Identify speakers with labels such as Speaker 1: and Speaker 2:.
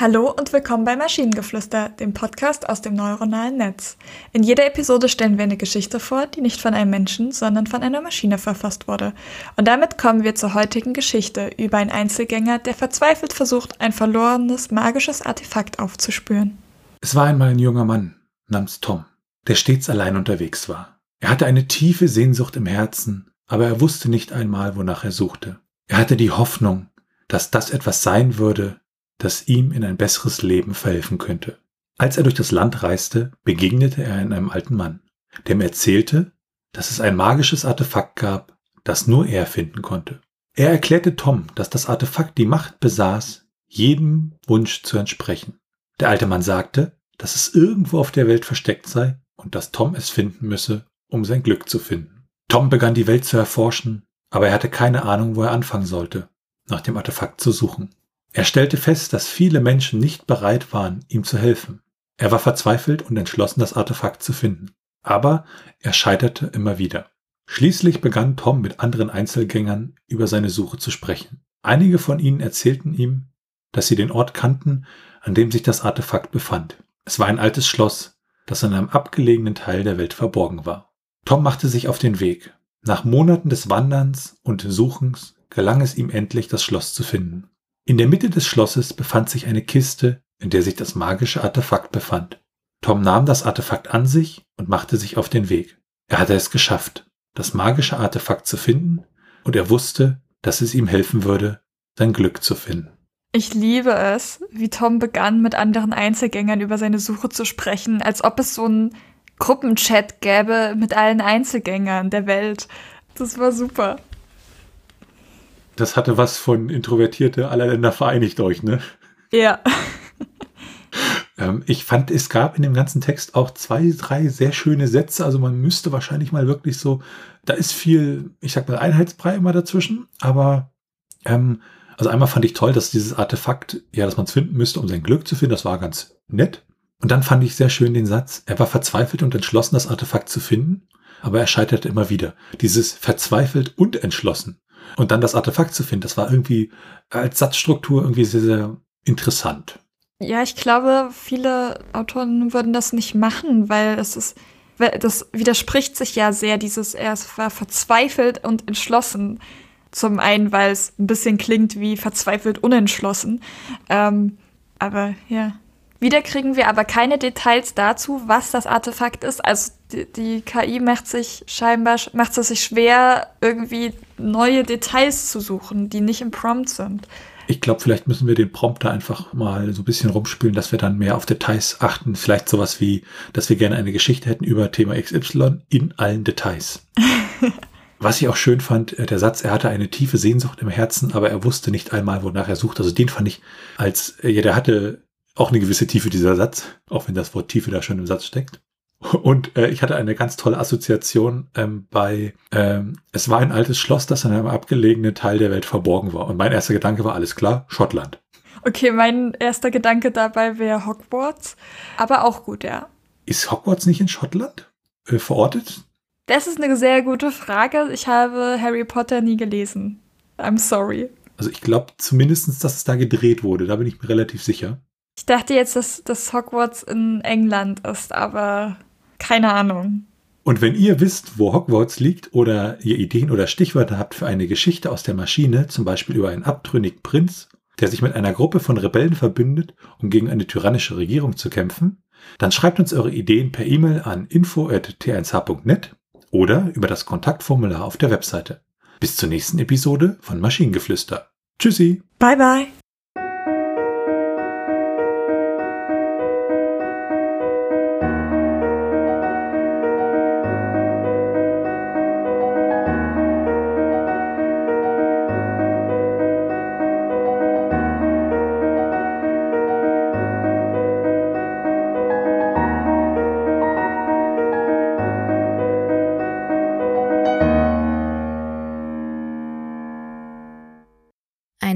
Speaker 1: Hallo und willkommen bei Maschinengeflüster, dem Podcast aus dem neuronalen Netz. In jeder Episode stellen wir eine Geschichte vor, die nicht von einem Menschen, sondern von einer Maschine verfasst wurde. Und damit kommen wir zur heutigen Geschichte über einen Einzelgänger, der verzweifelt versucht, ein verlorenes magisches Artefakt aufzuspüren.
Speaker 2: Es war einmal ein junger Mann namens Tom, der stets allein unterwegs war. Er hatte eine tiefe Sehnsucht im Herzen, aber er wusste nicht einmal, wonach er suchte. Er hatte die Hoffnung, dass das etwas sein würde, das ihm in ein besseres Leben verhelfen könnte. Als er durch das Land reiste, begegnete er einem alten Mann, der ihm erzählte, dass es ein magisches Artefakt gab, das nur er finden konnte. Er erklärte Tom, dass das Artefakt die Macht besaß, jedem Wunsch zu entsprechen. Der alte Mann sagte, dass es irgendwo auf der Welt versteckt sei und dass Tom es finden müsse, um sein Glück zu finden. Tom begann die Welt zu erforschen, aber er hatte keine Ahnung, wo er anfangen sollte, nach dem Artefakt zu suchen. Er stellte fest, dass viele Menschen nicht bereit waren, ihm zu helfen. Er war verzweifelt und entschlossen, das Artefakt zu finden. Aber er scheiterte immer wieder. Schließlich begann Tom mit anderen Einzelgängern über seine Suche zu sprechen. Einige von ihnen erzählten ihm, dass sie den Ort kannten, an dem sich das Artefakt befand. Es war ein altes Schloss, das in einem abgelegenen Teil der Welt verborgen war. Tom machte sich auf den Weg. Nach Monaten des Wanderns und Suchens gelang es ihm endlich, das Schloss zu finden. In der Mitte des Schlosses befand sich eine Kiste, in der sich das magische Artefakt befand. Tom nahm das Artefakt an sich und machte sich auf den Weg. Er hatte es geschafft, das magische Artefakt zu finden, und er wusste, dass es ihm helfen würde, sein Glück zu finden.
Speaker 1: Ich liebe es, wie Tom begann, mit anderen Einzelgängern über seine Suche zu sprechen, als ob es so einen Gruppenchat gäbe mit allen Einzelgängern der Welt. Das war super
Speaker 2: das hatte was von Introvertierte aller Länder vereinigt euch, ne?
Speaker 1: Ja.
Speaker 2: ähm, ich fand, es gab in dem ganzen Text auch zwei, drei sehr schöne Sätze. Also man müsste wahrscheinlich mal wirklich so, da ist viel, ich sag mal, Einheitsbrei immer dazwischen, aber ähm, also einmal fand ich toll, dass dieses Artefakt, ja, dass man es finden müsste, um sein Glück zu finden, das war ganz nett. Und dann fand ich sehr schön den Satz, er war verzweifelt und entschlossen, das Artefakt zu finden, aber er scheiterte immer wieder. Dieses verzweifelt und entschlossen. Und dann das Artefakt zu finden, das war irgendwie als Satzstruktur irgendwie sehr, sehr interessant.
Speaker 1: Ja, ich glaube, viele Autoren würden das nicht machen, weil es ist, das widerspricht sich ja sehr, dieses, er war verzweifelt und entschlossen. Zum einen, weil es ein bisschen klingt wie verzweifelt unentschlossen. Ähm, aber ja. Wieder kriegen wir aber keine Details dazu, was das Artefakt ist. Also die, die KI macht sich scheinbar macht es sich schwer, irgendwie neue Details zu suchen, die nicht im Prompt sind.
Speaker 2: Ich glaube, vielleicht müssen wir den Prompter einfach mal so ein bisschen rumspielen, dass wir dann mehr auf Details achten. Vielleicht sowas wie, dass wir gerne eine Geschichte hätten über Thema XY in allen Details. Was ich auch schön fand, äh, der Satz, er hatte eine tiefe Sehnsucht im Herzen, aber er wusste nicht einmal, wonach er sucht. Also den fand ich als, äh, ja, der hatte auch eine gewisse Tiefe, dieser Satz, auch wenn das Wort Tiefe da schon im Satz steckt. Und äh, ich hatte eine ganz tolle Assoziation ähm, bei, ähm, es war ein altes Schloss, das in einem abgelegenen Teil der Welt verborgen war. Und mein erster Gedanke war, alles klar, Schottland.
Speaker 1: Okay, mein erster Gedanke dabei wäre Hogwarts, aber auch gut, ja.
Speaker 2: Ist Hogwarts nicht in Schottland äh, verortet?
Speaker 1: Das ist eine sehr gute Frage. Ich habe Harry Potter nie gelesen. I'm sorry.
Speaker 2: Also ich glaube zumindest, dass es da gedreht wurde. Da bin ich mir relativ sicher.
Speaker 1: Ich dachte jetzt, dass, dass Hogwarts in England ist, aber keine Ahnung.
Speaker 2: Und wenn ihr wisst, wo Hogwarts liegt oder ihr Ideen oder Stichwörter habt für eine Geschichte aus der Maschine, zum Beispiel über einen abtrünnigen Prinz, der sich mit einer Gruppe von Rebellen verbündet, um gegen eine tyrannische Regierung zu kämpfen, dann schreibt uns eure Ideen per E-Mail an info.t1h.net oder über das Kontaktformular auf der Webseite. Bis zur nächsten Episode von Maschinengeflüster. Tschüssi.
Speaker 1: Bye bye.